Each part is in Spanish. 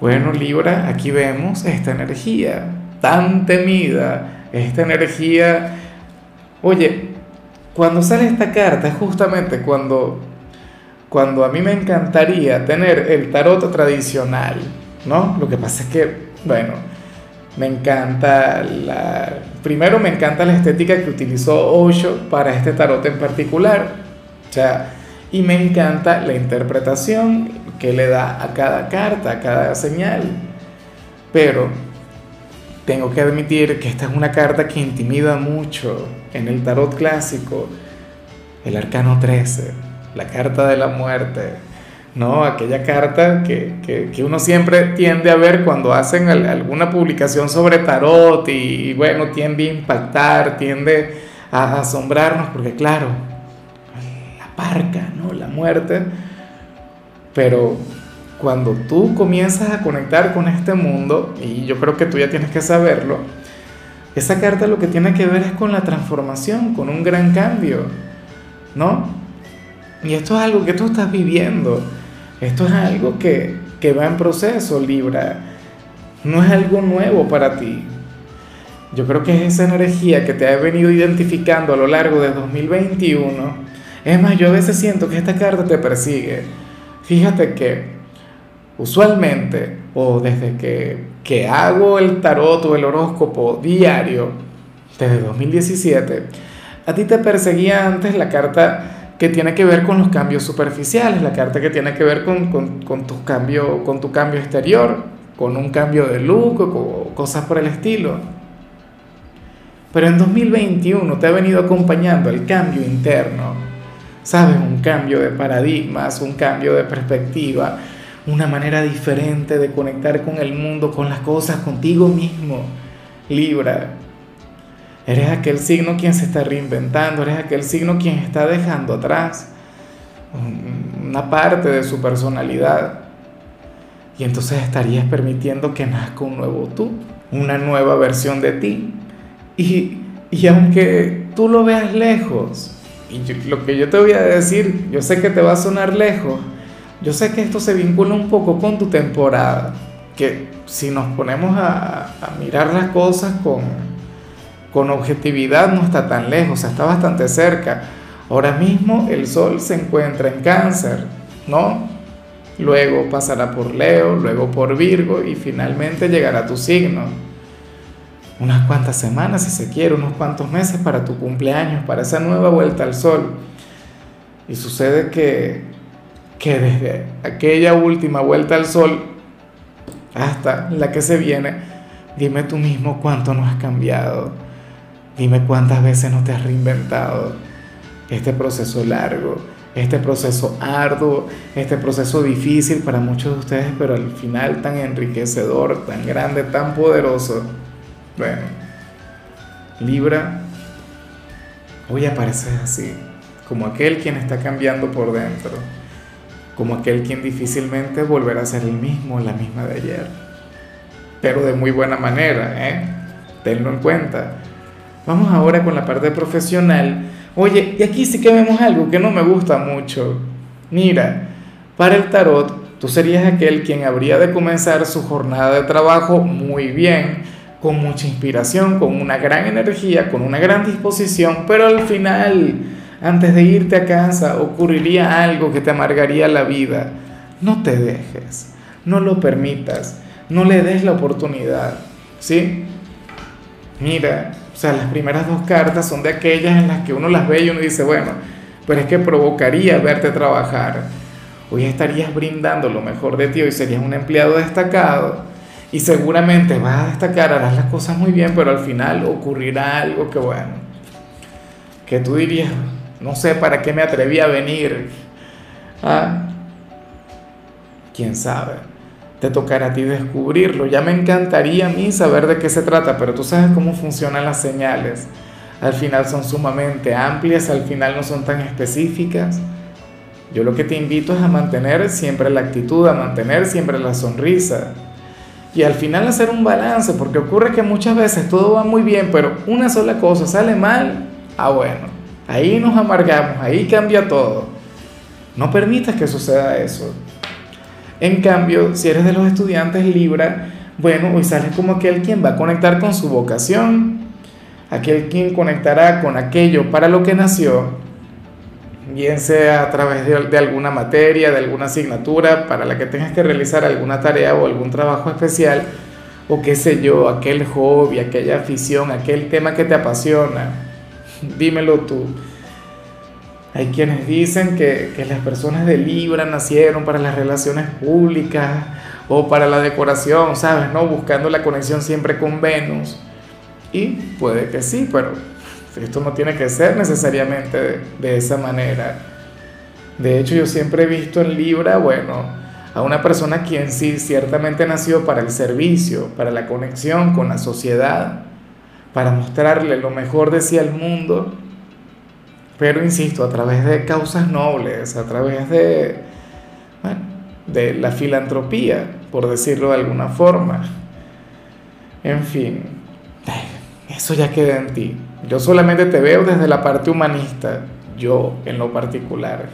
Bueno, Libra, aquí vemos esta energía tan temida, esta energía... Oye, cuando sale esta carta, justamente cuando, cuando a mí me encantaría tener el tarot tradicional, ¿no? Lo que pasa es que, bueno, me encanta la... Primero me encanta la estética que utilizó Osho para este tarot en particular. O sea, y me encanta la interpretación que le da a cada carta, a cada señal. Pero tengo que admitir que esta es una carta que intimida mucho en el tarot clásico, el arcano 13, la carta de la muerte, ¿no? Aquella carta que, uno siempre tiende a ver cuando hacen alguna publicación sobre tarot y, bueno, tiende a impactar, tiende a asombrarnos, porque claro, la parca, ¿no? La muerte pero cuando tú comienzas a conectar con este mundo, y yo creo que tú ya tienes que saberlo, esa carta lo que tiene que ver es con la transformación, con un gran cambio, ¿no? Y esto es algo que tú estás viviendo, esto es algo que, que va en proceso, Libra, no es algo nuevo para ti. Yo creo que es esa energía que te ha venido identificando a lo largo de 2021. Es más, yo a veces siento que esta carta te persigue Fíjate que usualmente, o desde que, hago el tarot o el horóscopo diario, desde 2017, a ti te perseguía antes la carta que tiene que ver con los cambios superficiales, la carta que tiene que ver con, tu, cambio, con tu cambio exterior, con un cambio de look o cosas por el estilo. Pero en 2021 te ha venido acompañando el cambio interno, ¿sabes? Un cambio de paradigmas, un cambio de perspectiva, una manera diferente de conectar con el mundo, con las cosas, contigo mismo. Libra, eres aquel signo quien se está reinventando, eres aquel signo quien está dejando atrás una parte de su personalidad. Y entonces estarías permitiendo que nazca un nuevo tú, una nueva versión de ti. Y, y aunque tú lo veas lejos, y lo que yo te voy a decir, yo sé que te va a sonar lejos, yo sé que esto se vincula un poco con tu temporada, que si nos ponemos a, mirar las cosas con, con objetividad no está tan lejos, está bastante cerca. Ahora mismo el Sol se encuentra en cáncer, ¿no? Luego pasará por Leo, luego por Virgo y finalmente llegará a tu signo unas cuantas semanas, si se quiere, unos cuantos meses para tu cumpleaños, para esa nueva vuelta al sol. Y sucede que, que desde aquella última vuelta al sol hasta la que se viene, dime tú mismo cuánto no has cambiado. Dime cuántas veces no te has reinventado. Este proceso largo, este proceso arduo, este proceso difícil para muchos de ustedes, pero al final tan enriquecedor, tan grande, tan poderoso. Bueno, Libra hoy aparece así, como aquel quien está cambiando por dentro, como aquel quien difícilmente volverá a ser el mismo, la misma de ayer, pero de muy buena manera, ¿eh? Tenlo en cuenta. Vamos ahora con la parte profesional. Oye, y aquí sí que vemos algo que no me gusta mucho. Mira, para el tarot, tú serías aquel quien habría de comenzar su jornada de trabajo muy bien con mucha inspiración, con una gran energía, con una gran disposición, pero al final, antes de irte a casa, ocurriría algo que te amargaría la vida. No te dejes, no lo permitas, no le des la oportunidad, ¿sí? Mira, o sea, las primeras dos cartas son de aquellas en las que uno las ve y uno dice, bueno, pero es que provocaría verte trabajar. Hoy estarías brindando lo mejor de ti, hoy serías un empleado destacado y seguramente vas a destacar, harás las cosas muy bien, pero al final ocurrirá algo que, bueno, que tú dirías, no sé para qué me atreví a venir. ¿Ah? ¿Quién sabe? te tocará a ti descubrirlo. Ya me encantaría a mí saber de qué se trata, pero tú sabes cómo funcionan las señales. Al final son sumamente amplias, al final no son tan específicas. Yo lo que te invito es a mantener siempre la actitud, a mantener siempre la sonrisa. Y al final hacer un balance, porque ocurre que muchas veces todo va muy bien, pero una sola cosa sale mal, ah bueno, ahí nos amargamos, ahí cambia todo. No permitas que suceda eso. En cambio, si eres de los estudiantes Libra, bueno, hoy sales como aquel quien va a conectar con su vocación, aquel quien conectará con aquello para lo que nació, bien sea a través de, alguna materia, de alguna asignatura para la que tengas que realizar alguna tarea o algún trabajo especial, o qué sé yo, aquel hobby, aquella afición, aquel tema que te apasiona. Dímelo tú. Hay quienes dicen que, que, las personas de Libra nacieron para las relaciones públicas o para la decoración, ¿sabes? ¿No? Buscando la conexión siempre con Venus. Y puede que sí, pero esto no tiene que ser necesariamente de, esa manera. De hecho, yo siempre he visto en Libra, bueno, a una persona quien sí ciertamente nació para el servicio, para la conexión con la sociedad, para mostrarle lo mejor de sí al mundo pero insisto, a través de causas nobles, a través de, de la filantropía, por decirlo de alguna forma. En fin, eso ya queda en ti. Yo solamente te veo desde la parte humanista, yo en lo particular.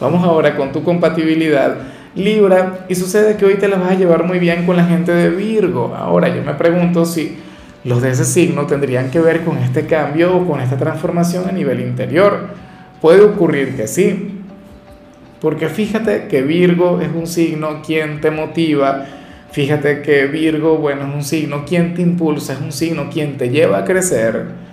Vamos ahora con tu compatibilidad. Libra, y sucede que hoy te la vas a llevar muy bien con la gente de Virgo. Ahora yo me pregunto si los de ese signo tendrían que ver con este cambio o con esta transformación a nivel interior. Puede ocurrir que sí, porque fíjate que Virgo es un signo quien te motiva, fíjate que Virgo, bueno, es un signo quien te impulsa, es un signo quien te lleva a crecer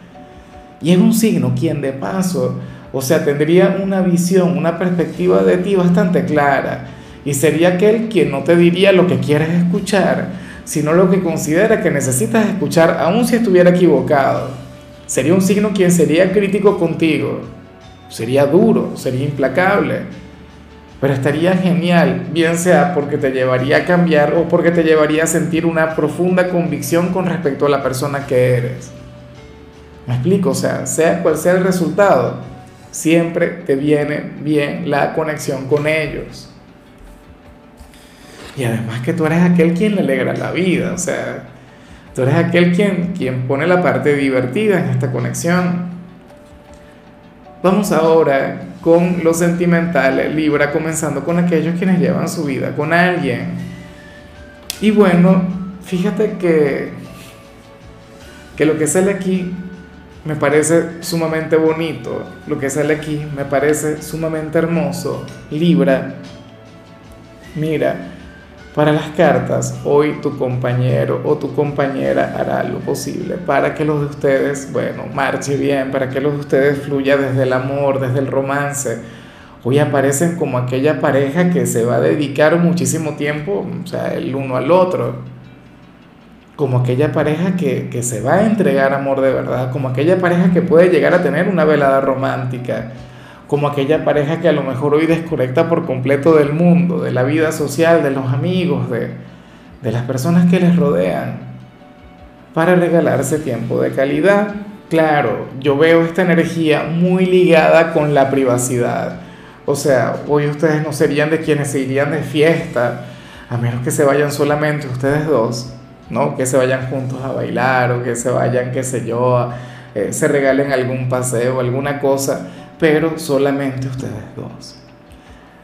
y es un signo quien de paso, o sea, tendría una visión, una perspectiva de ti bastante clara y sería aquel quien no te diría lo que quieres escuchar, sino lo que considera que necesitas escuchar aun si estuviera equivocado. Sería un signo quien sería crítico contigo, sería duro, sería implacable, pero estaría genial, bien sea porque te llevaría a cambiar o porque te llevaría a sentir una profunda convicción con respecto a la persona que eres. Me explico, o sea, sea cual sea el resultado, siempre te viene bien la conexión con ellos. Y además que tú eres aquel quien le alegra la vida, o sea, tú eres aquel quien, quien pone la parte divertida en esta conexión. Vamos ahora con lo sentimental, Libra, comenzando con aquellos quienes llevan su vida con alguien. Y bueno, fíjate que, que lo que sale aquí me parece sumamente bonito, lo que sale aquí me parece sumamente hermoso. Libra, mira, para las cartas, hoy tu compañero o tu compañera hará lo posible para que los de ustedes, bueno, marche bien, para que los de ustedes fluya desde el amor, desde el romance. Hoy aparecen como aquella pareja que se va a dedicar muchísimo tiempo, o sea, el uno al otro. Como aquella pareja que, que se va a entregar amor de verdad, como aquella pareja que puede llegar a tener una velada romántica como aquella pareja que a lo mejor hoy desconecta por completo del mundo, de la vida social, de los amigos, de, de las personas que les rodean, para regalarse tiempo de calidad. Claro, yo veo esta energía muy ligada con la privacidad. O sea, hoy ustedes no serían de quienes se irían de fiesta, a menos que se vayan solamente ustedes dos, ¿no? Que se vayan juntos a bailar o que se vayan, qué sé yo, eh, se regalen algún paseo, alguna cosa pero solamente ustedes dos.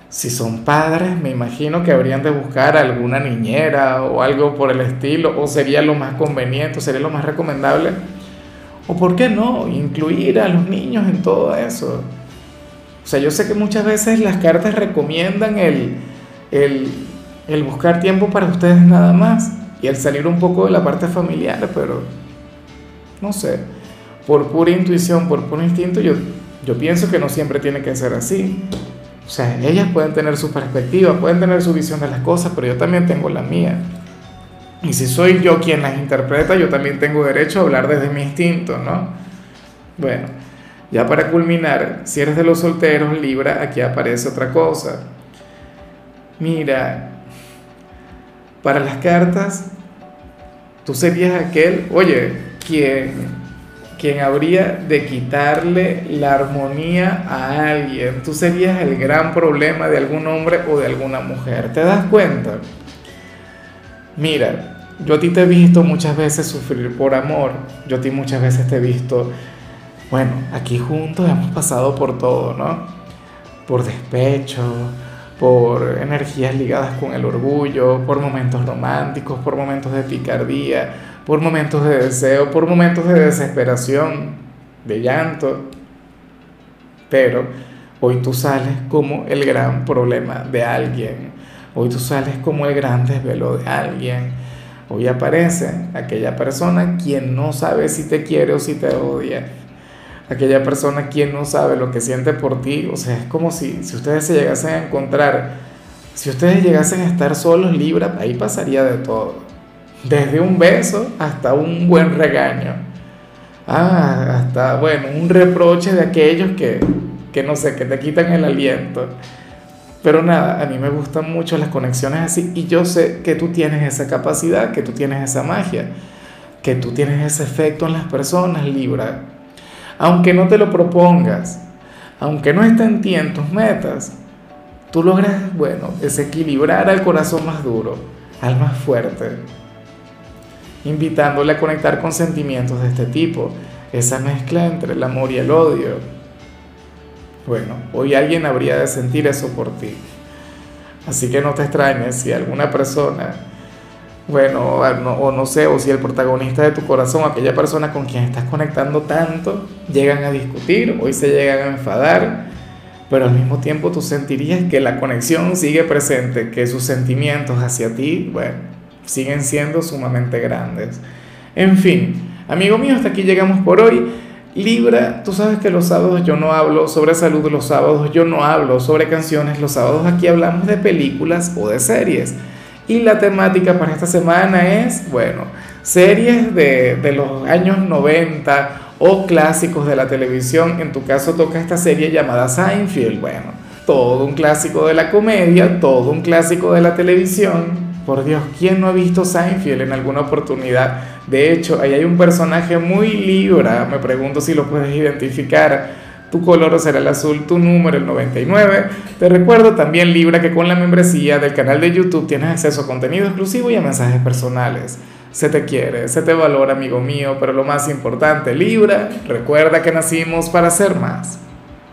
Si son padres, me imagino que habrían de buscar alguna niñera o algo por el estilo, o sería lo más conveniente, sería lo más recomendable. O por qué no, incluir a los niños en todo eso. O sea, yo sé que muchas veces las cartas recomiendan el, el buscar tiempo para ustedes nada más y el salir un poco de la parte familiar, pero no sé, por pura intuición, por puro instinto, yo yo pienso que no siempre tiene que ser así. O sea, ellas pueden tener su perspectiva, pueden tener su visión de las cosas, pero yo también tengo la mía. Y si soy yo quien las interpreta, yo también tengo derecho a hablar desde mi instinto, ¿no? Bueno, ya para culminar, si eres de los solteros, Libra, aquí aparece otra cosa. Mira, para las cartas, tú serías aquel, oye, quien quien habría de quitarle la armonía a alguien. Tú serías el gran problema de algún hombre o de alguna mujer. ¿Te das cuenta? Mira, yo a ti te he visto muchas veces sufrir por amor. Yo a ti muchas veces te he visto, bueno, aquí juntos hemos pasado por todo, ¿no? Por despecho, por energías ligadas con el orgullo, por momentos románticos, por momentos de picardía, por momentos de deseo, por momentos de desesperación, de llanto. Pero hoy tú sales como el gran problema de alguien. Hoy tú sales como el gran desvelo de alguien. Hoy aparece aquella persona quien no sabe si te quiere o si te odia. Aquella persona quien no sabe lo que siente por ti. O sea, es como si, si ustedes se llegasen a encontrar, si ustedes llegasen a estar solos, Libra, ahí pasaría de todo. Desde un beso hasta un buen regaño. Ah, hasta, bueno, un reproche de aquellos que, que no sé, que te quitan el aliento. Pero nada, a mí me gustan mucho las conexiones así y yo sé que tú tienes esa capacidad, que tú tienes esa magia, que tú tienes ese efecto en las personas, Libra. Aunque no te lo propongas, aunque no esté en ti en tus metas, tú logras, bueno, desequilibrar al corazón más duro, al más fuerte, invitándole a conectar con sentimientos de este tipo, esa mezcla entre el amor y el odio bueno, hoy alguien habría de sentir eso por ti. Así que no te extrañes si alguna persona, bueno, o no, sé, o si el protagonista de tu corazón, aquella persona con quien estás conectando tanto, llegan a discutir, hoy se llegan a enfadar, pero al mismo tiempo tú sentirías que la conexión sigue presente, que sus sentimientos hacia ti, bueno, siguen siendo sumamente grandes. En fin, amigo mío, hasta aquí llegamos por hoy. Libra, tú sabes que los sábados yo no hablo sobre salud, los sábados yo no hablo sobre canciones, los sábados aquí hablamos de películas o de series. Y la temática para esta semana es, bueno, series de, de los años 90 o clásicos de la televisión. En tu caso toca esta serie llamada Seinfeld. Bueno, todo un clásico de la comedia, todo un clásico de la televisión. Por Dios, ¿quién no ha visto Seinfeld en alguna oportunidad? De hecho, ahí hay un personaje muy libra, me pregunto si lo puedes identificar. Tu color será el azul, tu número el 99. Te recuerdo también Libra que con la membresía del canal de YouTube tienes acceso a contenido exclusivo y a mensajes personales. Se te quiere, se te valora, amigo mío, pero lo más importante, Libra, recuerda que nacimos para ser más.